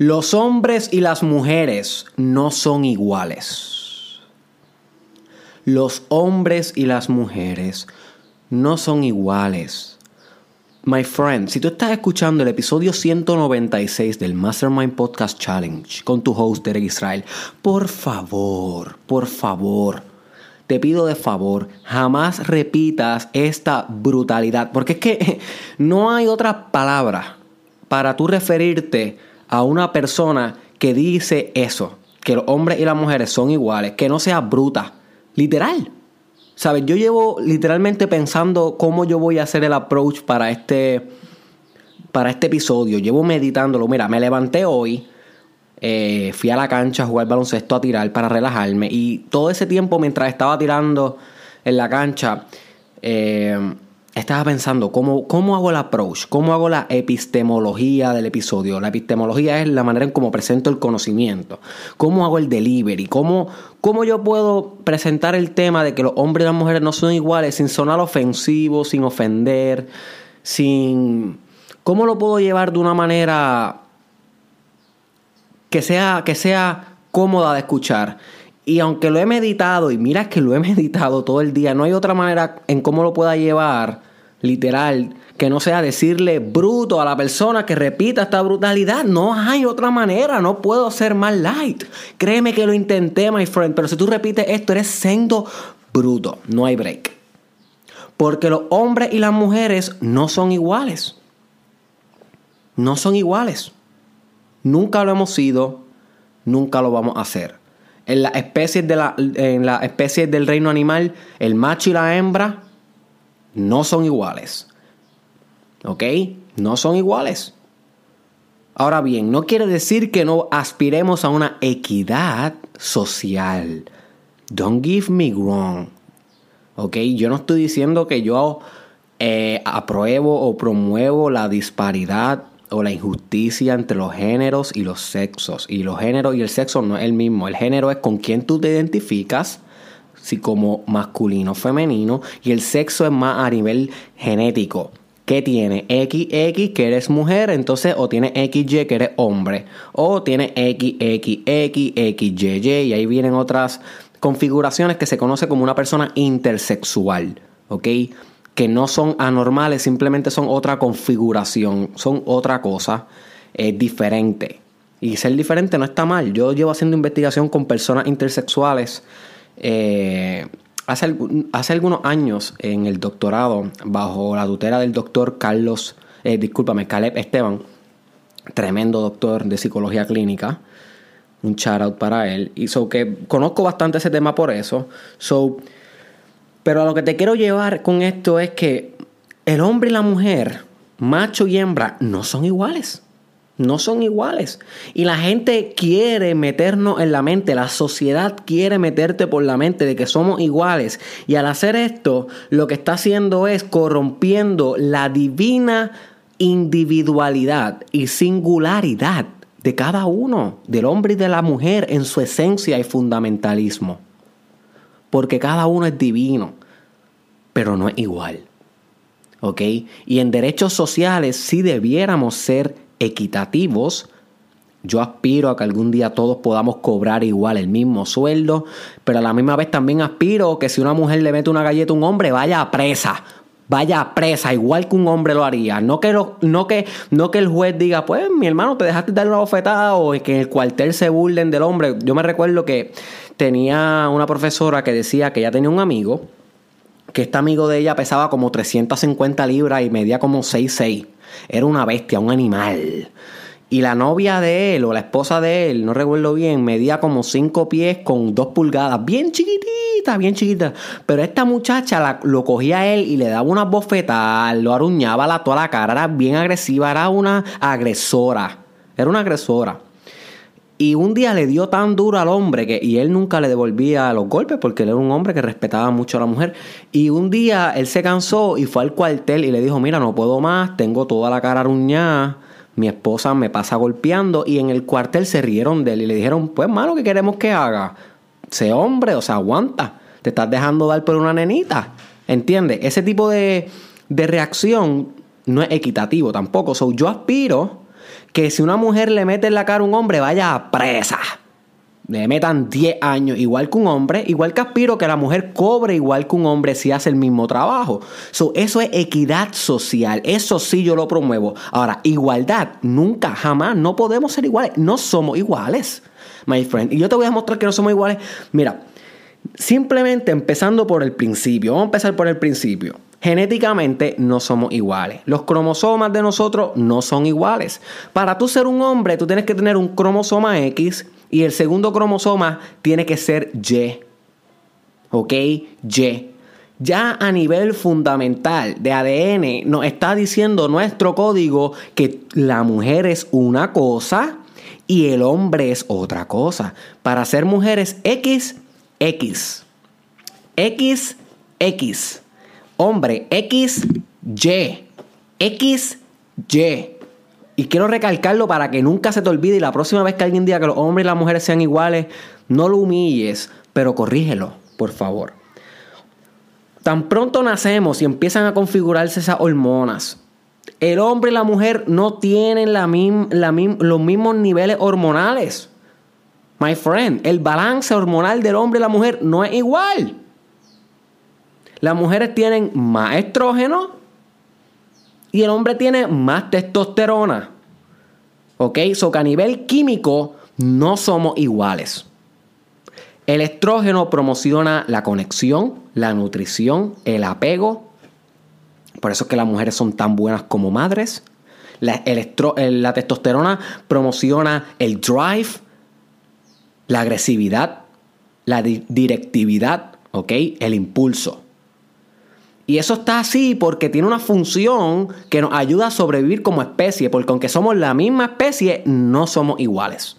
Los hombres y las mujeres no son iguales. Los hombres y las mujeres no son iguales. My friend, si tú estás escuchando el episodio 196 del Mastermind Podcast Challenge con tu host Derek Israel, por favor, por favor, te pido de favor, jamás repitas esta brutalidad, porque es que no hay otra palabra para tú referirte a una persona que dice eso, que los hombres y las mujeres son iguales, que no sea bruta, literal. ¿Sabes? Yo llevo literalmente pensando cómo yo voy a hacer el approach para este, para este episodio. Llevo meditándolo. Mira, me levanté hoy, eh, fui a la cancha a jugar baloncesto a tirar para relajarme. Y todo ese tiempo mientras estaba tirando en la cancha, eh, estaba pensando, ¿cómo, ¿cómo hago el approach? ¿Cómo hago la epistemología del episodio? La epistemología es la manera en cómo presento el conocimiento. ¿Cómo hago el delivery? ¿Cómo, ¿Cómo yo puedo presentar el tema de que los hombres y las mujeres no son iguales sin sonar ofensivo, sin ofender, sin... ¿Cómo lo puedo llevar de una manera que sea, que sea cómoda de escuchar? Y aunque lo he meditado, y mira que lo he meditado todo el día, no hay otra manera en cómo lo pueda llevar, literal, que no sea decirle bruto a la persona que repita esta brutalidad. No hay otra manera, no puedo ser más light. Créeme que lo intenté, my friend, pero si tú repites esto, eres siendo bruto, no hay break. Porque los hombres y las mujeres no son iguales. No son iguales. Nunca lo hemos sido, nunca lo vamos a hacer. En de la, en las especies del reino animal, el macho y la hembra no son iguales. ¿Ok? No son iguales. Ahora bien, no quiere decir que no aspiremos a una equidad social. Don't give me wrong. ¿Ok? Yo no estoy diciendo que yo eh, apruebo o promuevo la disparidad o la injusticia entre los géneros y los sexos. Y los géneros y el sexo no es el mismo. El género es con quien tú te identificas, si como masculino o femenino, y el sexo es más a nivel genético. ¿Qué tiene? XX que eres mujer, entonces o tiene XY que eres hombre, o tiene XXX, XYY, y ahí vienen otras configuraciones que se conoce como una persona intersexual, ¿ok? que no son anormales, simplemente son otra configuración, son otra cosa es diferente. Y ser diferente no está mal. Yo llevo haciendo investigación con personas intersexuales eh, hace, hace, algunos años en el doctorado, bajo la tutela del doctor Carlos, eh, discúlpame, Caleb Esteban, tremendo doctor de psicología clínica. Un shout out para él. Y so que conozco bastante ese tema por eso. So, pero a lo que te quiero llevar con esto es que el hombre y la mujer, macho y hembra, no son iguales. No son iguales. Y la gente quiere meternos en la mente, la sociedad quiere meterte por la mente de que somos iguales. Y al hacer esto, lo que está haciendo es corrompiendo la divina individualidad y singularidad de cada uno, del hombre y de la mujer en su esencia y fundamentalismo. Porque cada uno es divino pero no es igual. ¿Ok? Y en derechos sociales sí debiéramos ser equitativos. Yo aspiro a que algún día todos podamos cobrar igual el mismo sueldo, pero a la misma vez también aspiro que si una mujer le mete una galleta a un hombre, vaya a presa. Vaya a presa, igual que un hombre lo haría. No que, no, que, no que el juez diga, pues mi hermano, te dejaste dar una bofetada o que en el cuartel se burlen del hombre. Yo me recuerdo que tenía una profesora que decía que ella tenía un amigo que este amigo de ella pesaba como 350 libras y medía como 6'6. Era una bestia, un animal. Y la novia de él o la esposa de él, no recuerdo bien, medía como 5 pies con 2 pulgadas, bien chiquitita, bien chiquita. Pero esta muchacha lo cogía a él y le daba una bofetada, lo aruñaba la, toda la cara, era bien agresiva, era una agresora. Era una agresora. Y un día le dio tan duro al hombre que, y él nunca le devolvía los golpes porque él era un hombre que respetaba mucho a la mujer. Y un día él se cansó y fue al cuartel y le dijo, mira, no puedo más, tengo toda la cara aruñada, mi esposa me pasa golpeando. Y en el cuartel se rieron de él y le dijeron, pues malo, ¿qué queremos que haga? Sé hombre, o sea, aguanta. Te estás dejando dar por una nenita. ¿Entiendes? Ese tipo de, de reacción no es equitativo tampoco. So, yo aspiro que si una mujer le mete en la cara a un hombre, vaya a presa. Le metan 10 años, igual que un hombre, igual que aspiro que la mujer cobre igual que un hombre si hace el mismo trabajo. So, eso es equidad social, eso sí yo lo promuevo. Ahora, igualdad, nunca, jamás, no podemos ser iguales, no somos iguales, my friend. Y yo te voy a mostrar que no somos iguales. Mira, simplemente empezando por el principio, vamos a empezar por el principio. Genéticamente no somos iguales. Los cromosomas de nosotros no son iguales. Para tú ser un hombre, tú tienes que tener un cromosoma X y el segundo cromosoma tiene que ser Y. ¿Ok? Y. Ya a nivel fundamental de ADN nos está diciendo nuestro código que la mujer es una cosa y el hombre es otra cosa. Para ser mujeres X, X. X, X. Hombre, X, Y. X, Y. Y quiero recalcarlo para que nunca se te olvide y la próxima vez que alguien diga que los hombres y las mujeres sean iguales, no lo humilles, pero corrígelo, por favor. Tan pronto nacemos y empiezan a configurarse esas hormonas, el hombre y la mujer no tienen la los mismos niveles hormonales. My friend, el balance hormonal del hombre y la mujer no es igual. Las mujeres tienen más estrógeno y el hombre tiene más testosterona. ¿Ok? So que a nivel químico no somos iguales. El estrógeno promociona la conexión, la nutrición, el apego. Por eso es que las mujeres son tan buenas como madres. La, la testosterona promociona el drive, la agresividad, la directividad, ¿ok? El impulso. Y eso está así porque tiene una función que nos ayuda a sobrevivir como especie, porque aunque somos la misma especie, no somos iguales.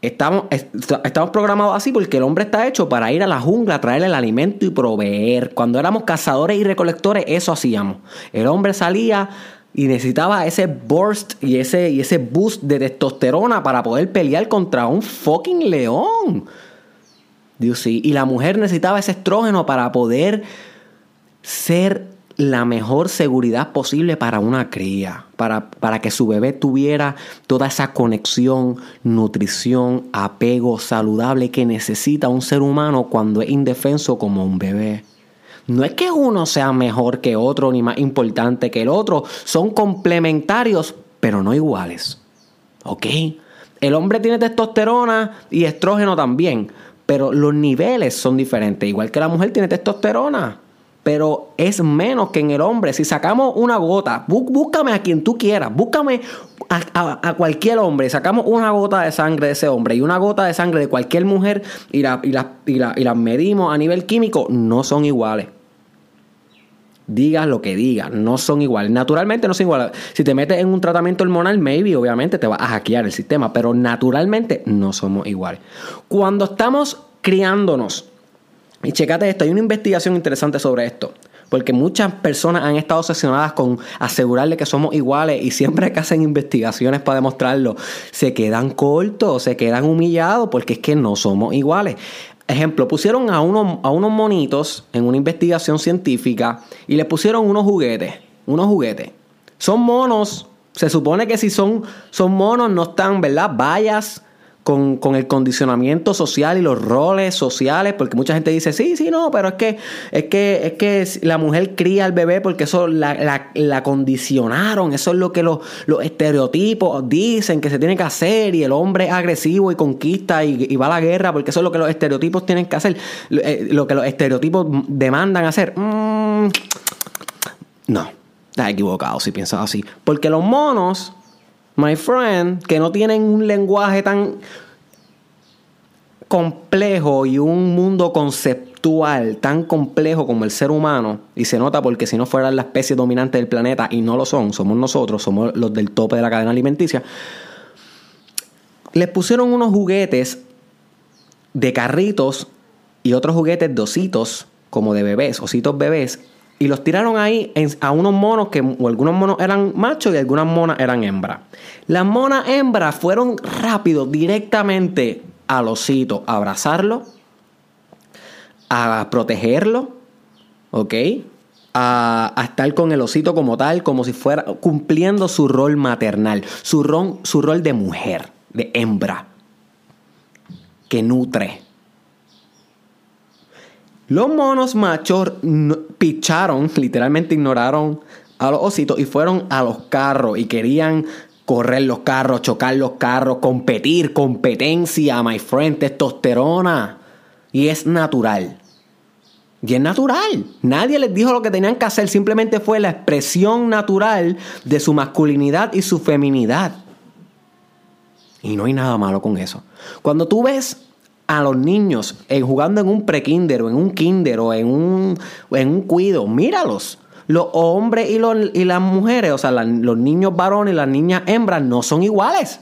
Estamos, estamos programados así porque el hombre está hecho para ir a la jungla, traer el alimento y proveer. Cuando éramos cazadores y recolectores, eso hacíamos. El hombre salía y necesitaba ese burst y ese, y ese boost de testosterona para poder pelear contra un fucking león. Y la mujer necesitaba ese estrógeno para poder ser la mejor seguridad posible para una cría, para, para, que su bebé tuviera toda esa conexión, nutrición, apego saludable que necesita un ser humano cuando es indefenso como un bebé. No es que uno sea mejor que otro ni más importante que el otro, son complementarios, pero no iguales. ¿Ok? El hombre tiene testosterona y estrógeno también, pero los niveles son diferentes, igual que la mujer tiene testosterona pero es menos que en el hombre. Si sacamos una gota, búscame a quien tú quieras, búscame a, cualquier hombre, sacamos una gota de sangre de ese hombre y una gota de sangre de cualquier mujer y las y y medimos a nivel químico, no son iguales. Digas lo que digas, no son iguales. Naturalmente no son iguales. Si te metes en un tratamiento hormonal, maybe, obviamente te va a hackear el sistema, pero naturalmente no somos iguales. Cuando estamos criándonos, y checate esto, hay una investigación interesante sobre esto. Porque muchas personas han estado obsesionadas con asegurarle que somos iguales y siempre que hacen investigaciones para demostrarlo, se quedan cortos, se quedan humillados porque es que no somos iguales. Ejemplo, pusieron a unos, a unos monitos en una investigación científica y les pusieron unos juguetes. Unos juguetes. Son monos. Se supone que si son, son monos no están, ¿verdad? Vallas con, el condicionamiento social y los roles sociales, porque mucha gente dice, sí, sí, no, pero es que, es que, es que la mujer cría al bebé porque eso la, la, condicionaron, eso es lo que los, los, estereotipos dicen que se tiene que hacer, y el hombre es agresivo y conquista y, va a la guerra, porque eso es lo que los estereotipos tienen que hacer, eh, lo que los estereotipos demandan hacer. Mm, no, estás equivocado si piensas así, porque los monos my friend, que no tienen un lenguaje tan complejo y un mundo conceptual tan complejo como el ser humano, y se nota porque si no fueran la especie dominante del planeta, y no lo son, somos nosotros, somos los del tope de la cadena alimenticia, les pusieron unos juguetes de carritos y otros juguetes de ositos, como de bebés, ositos bebés, y los tiraron ahí a unos monos que algunos monos eran machos y algunas monas eran hembras. Las monas hembras fueron rápido directamente al osito a abrazarlo, a protegerlo, ¿ok? a, estar con el osito como tal, como si fuera cumpliendo su rol maternal, su rol de mujer, de hembra, que nutre. Los monos machos picharon, literalmente ignoraron a los ositos y fueron a los carros y querían correr los carros, chocar los carros, competir, competencia, my friend, testosterona. Y es natural. Y es natural. Nadie les dijo lo que tenían que hacer, simplemente fue la expresión natural de su masculinidad y su feminidad. Y no hay nada malo con eso. Cuando tú ves a los niños jugando en un prekinder o en un kinder o en un, en un cuido, míralos. Los hombres y, los, y las mujeres, o sea, los niños varones y las niñas hembras no son iguales.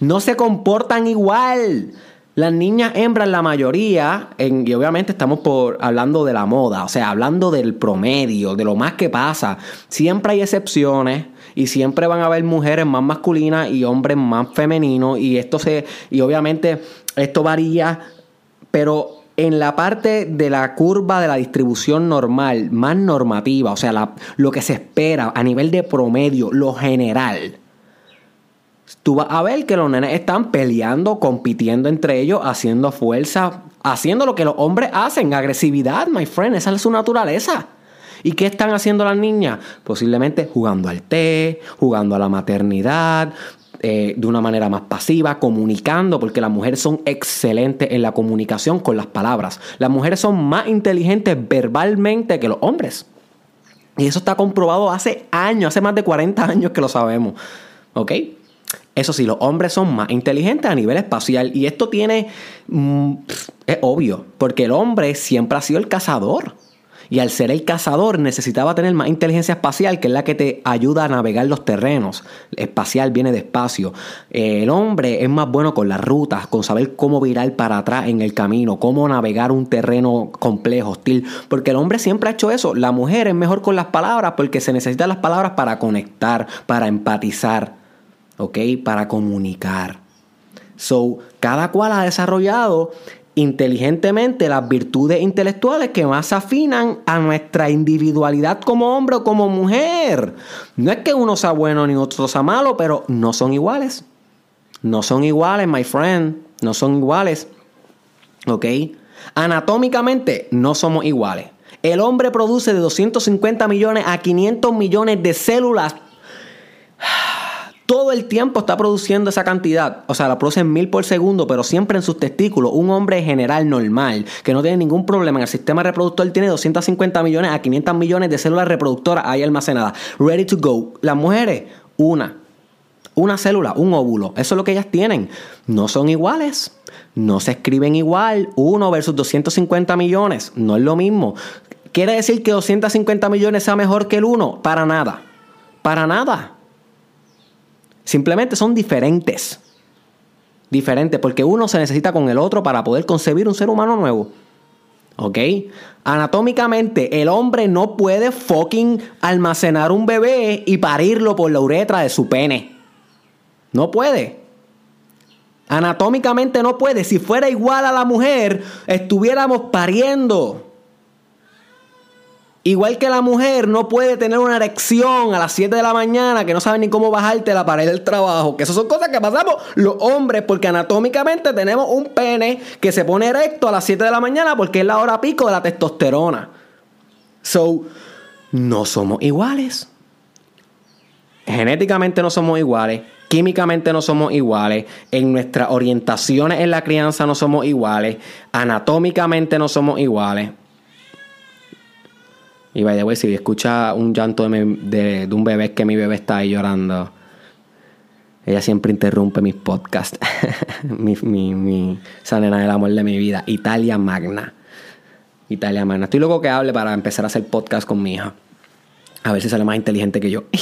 No se comportan igual. Las niñas hembras, la mayoría, y obviamente estamos por, hablando de la moda, o sea, hablando del promedio, de lo más que pasa. Siempre hay excepciones y siempre van a haber mujeres más masculinas y hombres más femeninos y esto se, y obviamente esto varía, pero en la parte de la curva de la distribución normal, más normativa, o sea, lo que se espera a nivel de promedio, lo general tú vas a ver que los nenes están peleando, compitiendo entre ellos, haciendo fuerza, haciendo lo que los hombres hacen, agresividad, my friend, esa es su naturaleza. ¿Y qué están haciendo las niñas? Posiblemente jugando al té, jugando a la maternidad, eh, de una manera más pasiva, comunicando, porque las mujeres son excelentes en la comunicación con las palabras. Las mujeres son más inteligentes verbalmente que los hombres. Y eso está comprobado hace años, hace más de 40 años que lo sabemos. ¿Ok? Eso sí, los hombres son más inteligentes a nivel espacial y esto tiene... Mm, es obvio, porque el hombre siempre ha sido el cazador. Y al ser el cazador necesitaba tener más inteligencia espacial, que es la que te ayuda a navegar los terrenos. Espacial viene de espacio. El hombre es más bueno con las rutas, con saber cómo virar para atrás en el camino, cómo navegar un terreno complejo, hostil. Porque el hombre siempre ha hecho eso. La mujer es mejor con las palabras porque se necesitan las palabras para conectar, para empatizar. ¿ok? Para comunicar. So, cada cual ha desarrollado inteligentemente las virtudes intelectuales que más afinan a nuestra individualidad como hombre o como mujer. No es que uno sea bueno ni otro sea malo, pero no son iguales. No son iguales, my friend. No son iguales. ¿Ok? Anatómicamente no somos iguales. El hombre produce de 250 millones a 500 millones de células todo el tiempo está produciendo esa cantidad. O sea, la produce en mil por segundo, pero siempre en sus testículos. Un hombre general normal, que no tiene ningún problema en el sistema reproductor, tiene 250 millones a 500 millones de células reproductoras ahí almacenadas. Ready to go. Las mujeres, una. Una célula, un óvulo. Eso es lo que ellas tienen. No son iguales. No se escriben igual. Uno versus 250 millones. No es lo mismo. ¿Quiere decir que 250 millones sea mejor que el uno? Para nada. Para nada. Simplemente son diferentes. Diferentes, porque uno se necesita con el otro para poder concebir un ser humano nuevo. ¿Ok? Anatómicamente, el hombre no puede fucking almacenar un bebé y parirlo por la uretra de su pene. No puede. Anatómicamente no puede. Si fuera igual a la mujer, estuviéramos pariendo. Igual que la mujer no puede tener una erección a las 7 de la mañana que no sabe ni cómo bajarte la pared del trabajo. Que esas son cosas que pasamos los hombres porque anatómicamente tenemos un pene que se pone erecto a las 7 de la mañana porque es la hora pico de la testosterona. So, no somos iguales. Genéticamente no somos iguales. Químicamente no somos iguales, en nuestras orientaciones en la crianza no somos iguales, anatómicamente no somos iguales. Y vaya, güey, si escucha un llanto de, un bebé que mi bebé está ahí llorando, ella siempre interrumpe mis podcasts. mi, mi, del amor de mi vida. Italia Magna. Italia Magna. Estoy loco que hable para empezar a hacer podcast con mi hija. A ver si sale más inteligente que yo.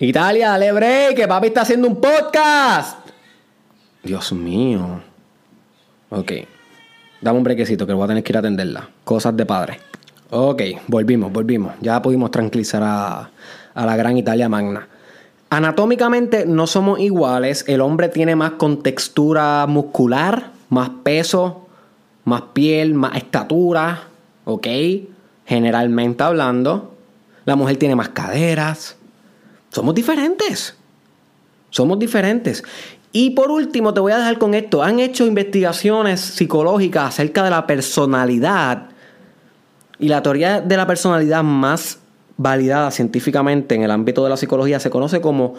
Italia, dale break, que papi está haciendo un podcast. Dios mío. Ok. Dame un brequecito que voy a tener que ir a atenderla. Cosas de padre. Ok, volvimos, volvimos. Ya pudimos tranquilizar a, la gran Italia Magna. Anatómicamente no somos iguales. El hombre tiene más contextura muscular, más peso, más piel, más estatura. ¿ok? Generalmente hablando, la mujer tiene más caderas. Somos diferentes. Somos diferentes. Y por último, te voy a dejar con esto. Han hecho investigaciones psicológicas acerca de la personalidad. Y la teoría de la personalidad más validada científicamente en el ámbito de la psicología se conoce como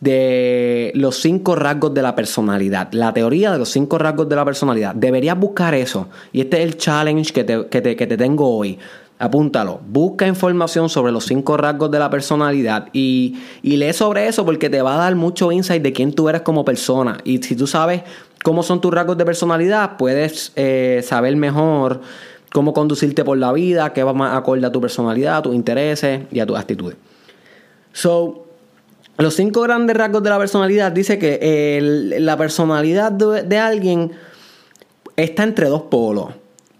de los cinco rasgos de la personalidad. La teoría de los cinco rasgos de la personalidad. Deberías buscar eso. Y este es el challenge que te, que te tengo hoy. Apúntalo. Busca información sobre los cinco rasgos de la personalidad y, lee sobre eso porque te va a dar mucho insight de quién tú eres como persona. Y si tú sabes cómo son tus rasgos de personalidad, puedes eh, saber mejor cómo conducirte por la vida, qué va más acorde a tu personalidad, a tus intereses y a tus actitudes. So, los cinco grandes rasgos de la personalidad dice que la personalidad de alguien está entre dos polos.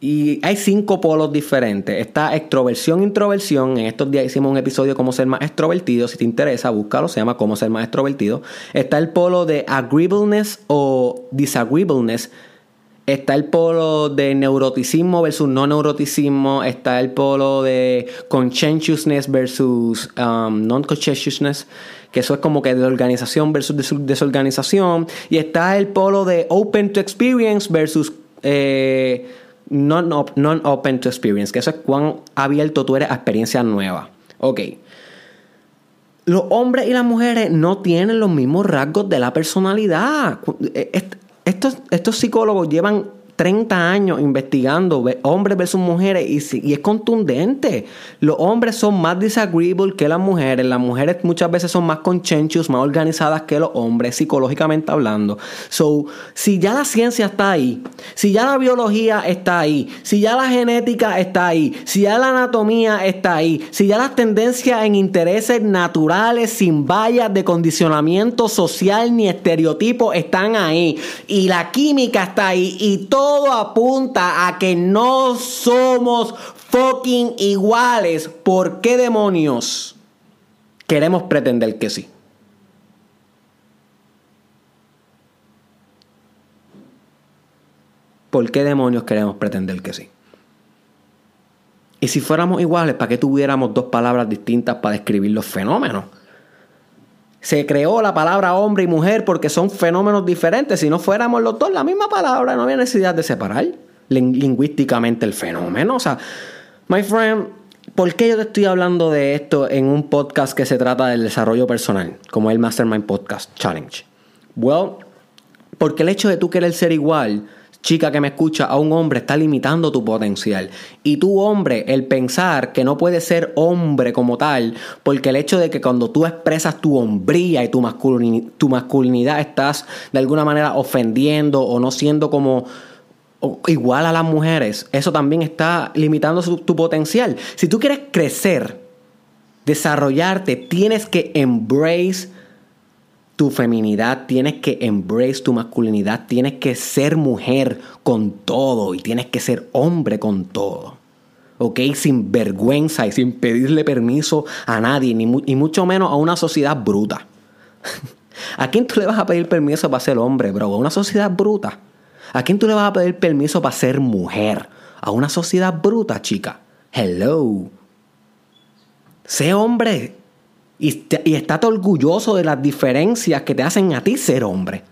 Y hay cinco polos diferentes. Está extroversión, introversión. En estos días hicimos un episodio cómo ser más extrovertido. Si te interesa, búscalo. Se llama cómo ser más extrovertido. Está el polo de agreeableness o disagreeableness. Está el polo de neuroticismo versus no neuroticismo. Está el polo de conscientiousness versus um, non-conscientiousness. Que eso es como que de organización versus desorganización. Y está el polo de open to experience versus... Eh, non-open to experience, que eso es cuán abierto tú eres a experiencias nuevas. Ok. Los hombres y las mujeres no tienen los mismos rasgos de la personalidad. Estos, estos psicólogos llevan 30 años investigando hombres versus mujeres y, es contundente. Los hombres son más disagreeable que las mujeres. Las mujeres muchas veces son más conscientious, más organizadas que los hombres, psicológicamente hablando. So, si ya la ciencia está ahí, si ya la biología está ahí, si ya la genética está ahí, si ya la anatomía está ahí, si ya las tendencias en intereses naturales, sin vallas de condicionamiento social ni estereotipo están ahí, y la química está ahí, y todo todo apunta a que no somos fucking iguales. ¿Por qué demonios queremos pretender que sí? ¿Por qué demonios queremos pretender que sí? Y si fuéramos iguales, ¿para qué tuviéramos dos palabras distintas para describir los fenómenos? Se creó la palabra hombre y mujer porque son fenómenos diferentes. Si no fuéramos los dos la misma palabra, no había necesidad de separar lingüísticamente el fenómeno. O sea, my friend, ¿por qué yo te estoy hablando de esto en un podcast que se trata del desarrollo personal, como el Mastermind Podcast Challenge? Well, porque el hecho de tú querer ser igual chica que me escucha, a un hombre está limitando tu potencial. Y tu hombre, el pensar que no puedes ser hombre como tal, porque el hecho de que cuando tú expresas tu hombría y tu, tu masculinidad estás de alguna manera ofendiendo o no siendo como igual a las mujeres, eso también está limitando tu potencial. Si tú quieres crecer, desarrollarte, tienes que embrace tu feminidad, tienes que embrace tu masculinidad, tienes que ser mujer con todo y tienes que ser hombre con todo. ¿Ok? Sin vergüenza y sin pedirle permiso a nadie, ni y mucho menos a una sociedad bruta. ¿A quién tú le vas a pedir permiso para ser hombre, bro? A una sociedad bruta. ¿A quién tú le vas a pedir permiso para ser mujer? A una sociedad bruta, chica. Hello. Sé hombre y, y estate orgulloso de las diferencias que te hacen a ti ser hombre.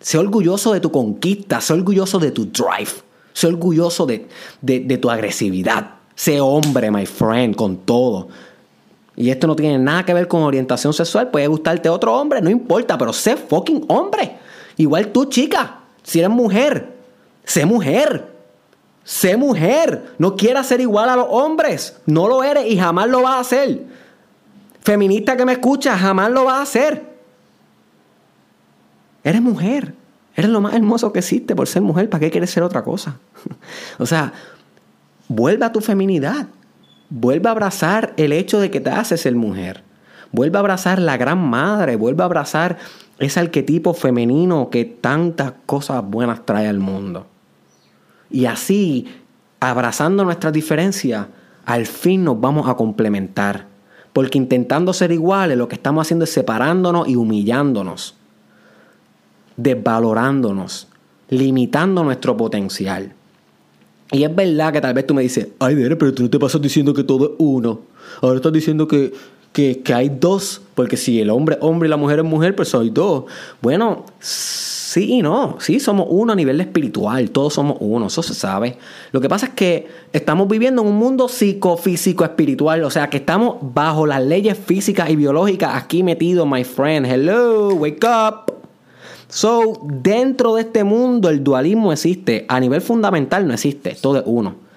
Sé orgulloso de tu conquista, sé orgulloso de tu drive, sé orgulloso de, de, tu agresividad. Sé hombre, my friend, con todo. Y esto no tiene nada que ver con orientación sexual. Puede gustarte otro hombre, no importa, pero sé fucking hombre. Igual tú, chica, si eres mujer, sé mujer. Sé mujer. No quieras ser igual a los hombres. No lo eres y jamás lo vas a hacer. Feminista que me escucha, jamás lo va a hacer. Eres mujer. Eres lo más hermoso que existe por ser mujer. ¿Para qué quieres ser otra cosa? o sea, vuelve a tu feminidad. Vuelve a abrazar el hecho de que te haces ser mujer. Vuelve a abrazar la gran madre. Vuelve a abrazar ese arquetipo femenino que tantas cosas buenas trae al mundo. Y así, abrazando nuestras diferencias, al fin nos vamos a complementar. Porque intentando ser iguales, lo que estamos haciendo es separándonos y humillándonos, desvalorándonos, limitando nuestro potencial. Y es verdad que tal vez tú me dices, ay, pero tú no te pasas diciendo que todo es uno. Ahora estás diciendo que, que, que hay dos, porque si el hombre es hombre y la mujer es mujer, pues hay dos. Bueno, sí y no. Sí, somos uno a nivel espiritual. Todos somos uno. Eso se sabe. Lo que pasa es que estamos viviendo en un mundo psicofísico espiritual. O sea, que estamos bajo las leyes físicas y biológicas aquí metidos, my friend. Hello, wake up. So, dentro de este mundo el dualismo existe. A nivel fundamental no existe. Todo es uno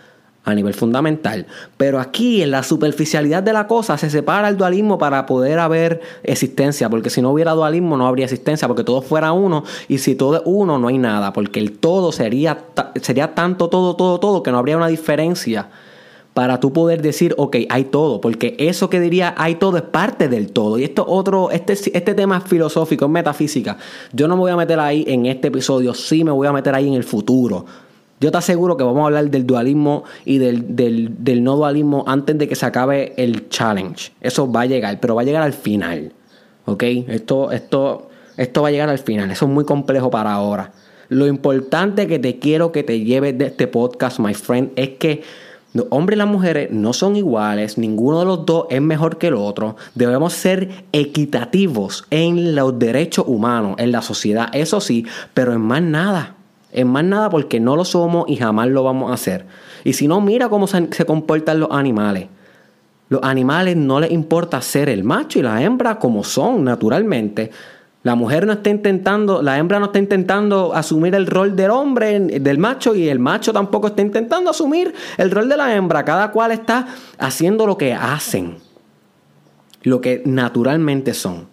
a nivel fundamental. Pero aquí, en la superficialidad de la cosa, se separa el dualismo para poder haber existencia. Porque si no hubiera dualismo, no habría existencia. Porque todo fuera uno. Y si todo es uno, no hay nada. Porque el todo sería, sería tanto todo, todo, todo, que no habría una diferencia para tú poder decir, ok, hay todo, porque eso que diría hay todo es parte del todo. Y esto otro, este, este tema es filosófico, es metafísica. Yo no me voy a meter ahí en este episodio, sí me voy a meter ahí en el futuro. Yo te aseguro que vamos a hablar del dualismo y del, no dualismo antes de que se acabe el challenge. Eso va a llegar, pero va a llegar al final. ¿Ok? Esto, esto, esto va a llegar al final. Eso es muy complejo para ahora. Lo importante que te quiero que te lleves de este podcast, my friend, es que los hombres y las mujeres no son iguales, ninguno de los dos es mejor que el otro. Debemos ser equitativos en los derechos humanos, en la sociedad, eso sí, pero en más nada. En más nada porque no lo somos y jamás lo vamos a hacer. Y si no, mira cómo se, comportan los animales. Los animales no les importa ser el macho y la hembra como son naturalmente. La mujer no está intentando, la hembra no está intentando asumir el rol del hombre, del macho, y el macho tampoco está intentando asumir el rol de la hembra. Cada cual está haciendo lo que hacen, lo que naturalmente son.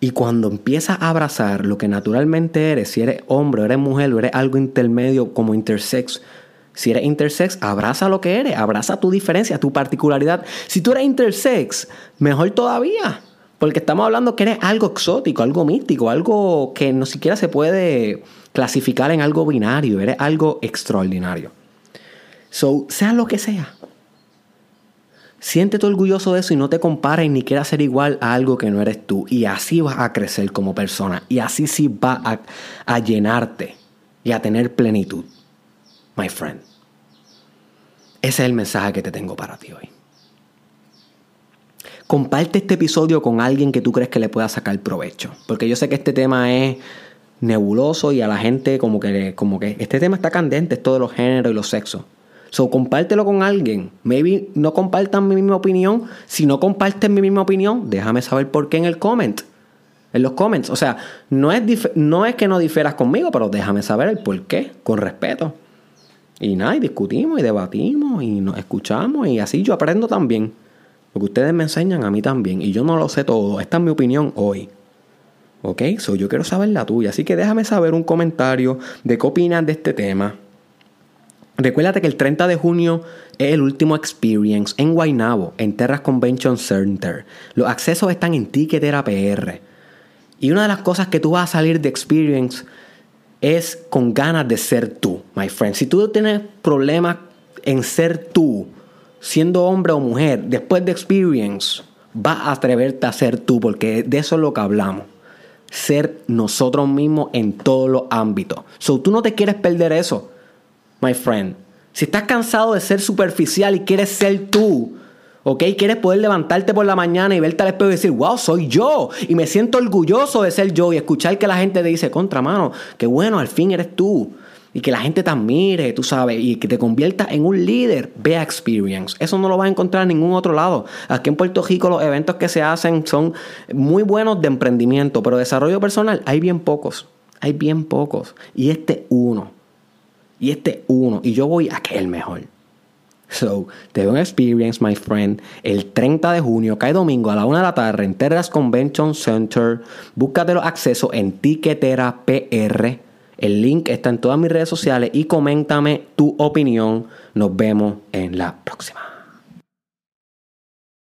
Y cuando empiezas a abrazar lo que naturalmente eres, si eres hombre eres mujer o eres algo intermedio como intersex, si eres intersex, abraza lo que eres, abraza tu diferencia, tu particularidad. Si tú eres intersex, mejor todavía, porque estamos hablando que eres algo exótico, algo místico, algo que no siquiera se puede clasificar en algo binario, eres algo extraordinario. So, sea lo que sea, Siéntete orgulloso de eso y no te compares ni quieras ser igual a algo que no eres tú. Y así vas a crecer como persona. Y así sí va a, llenarte y a tener plenitud. My friend. Ese es el mensaje que te tengo para ti hoy. Comparte este episodio con alguien que tú crees que le pueda sacar provecho. Porque yo sé que este tema es nebuloso y a la gente como que, como que este tema está candente, es todo los géneros y los sexos. So, compártelo con alguien. Maybe no compartan mi misma opinión. Si no comparten mi misma opinión, déjame saber por qué en el comment. En los comments. O sea, no es, no es que no difieras conmigo, pero déjame saber el por qué, con respeto. Y nada, y discutimos y debatimos y nos escuchamos y así yo aprendo también. Porque ustedes me enseñan a mí también. Y yo no lo sé todo. Esta es mi opinión hoy. ¿Ok? So, yo quiero saber la tuya. Así que déjame saber un comentario de qué opinas de este tema. Recuérdate que el 30 de junio es el último experience en Guaynabo, en Terras Convention Center. Los accesos están en Ticketera PR. Y una de las cosas que tú vas a salir de experience es con ganas de ser tú, my friend. Si tú tienes problemas en ser tú, siendo hombre o mujer, después de experience, vas a atreverte a ser tú, porque de eso es lo que hablamos. Ser nosotros mismos en todos los ámbitos. So, tú no te quieres perder eso my friend. Si estás cansado de ser superficial y quieres ser tú, ¿ok? Quieres poder levantarte por la mañana y verte al espejo y decir, wow, soy yo. Y me siento orgulloso de ser yo y escuchar que la gente te dice, contra mano, que bueno, al fin eres tú. Y que la gente te admire, tú sabes, y que te conviertas en un líder. Ve a Experience. Eso no lo vas a encontrar en ningún otro lado. Aquí en Puerto Rico los eventos que se hacen son muy buenos de emprendimiento, pero desarrollo personal hay bien pocos. Hay bien pocos. Y este uno y este uno, y yo voy a que es el mejor. So, te doy un experience, my friend, el 30 de junio, cae domingo a la 1 de la tarde en Terras Convention Center. Búscate los accesos en Tiquetera PR. El link está en todas mis redes sociales y coméntame tu opinión. Nos vemos en la próxima.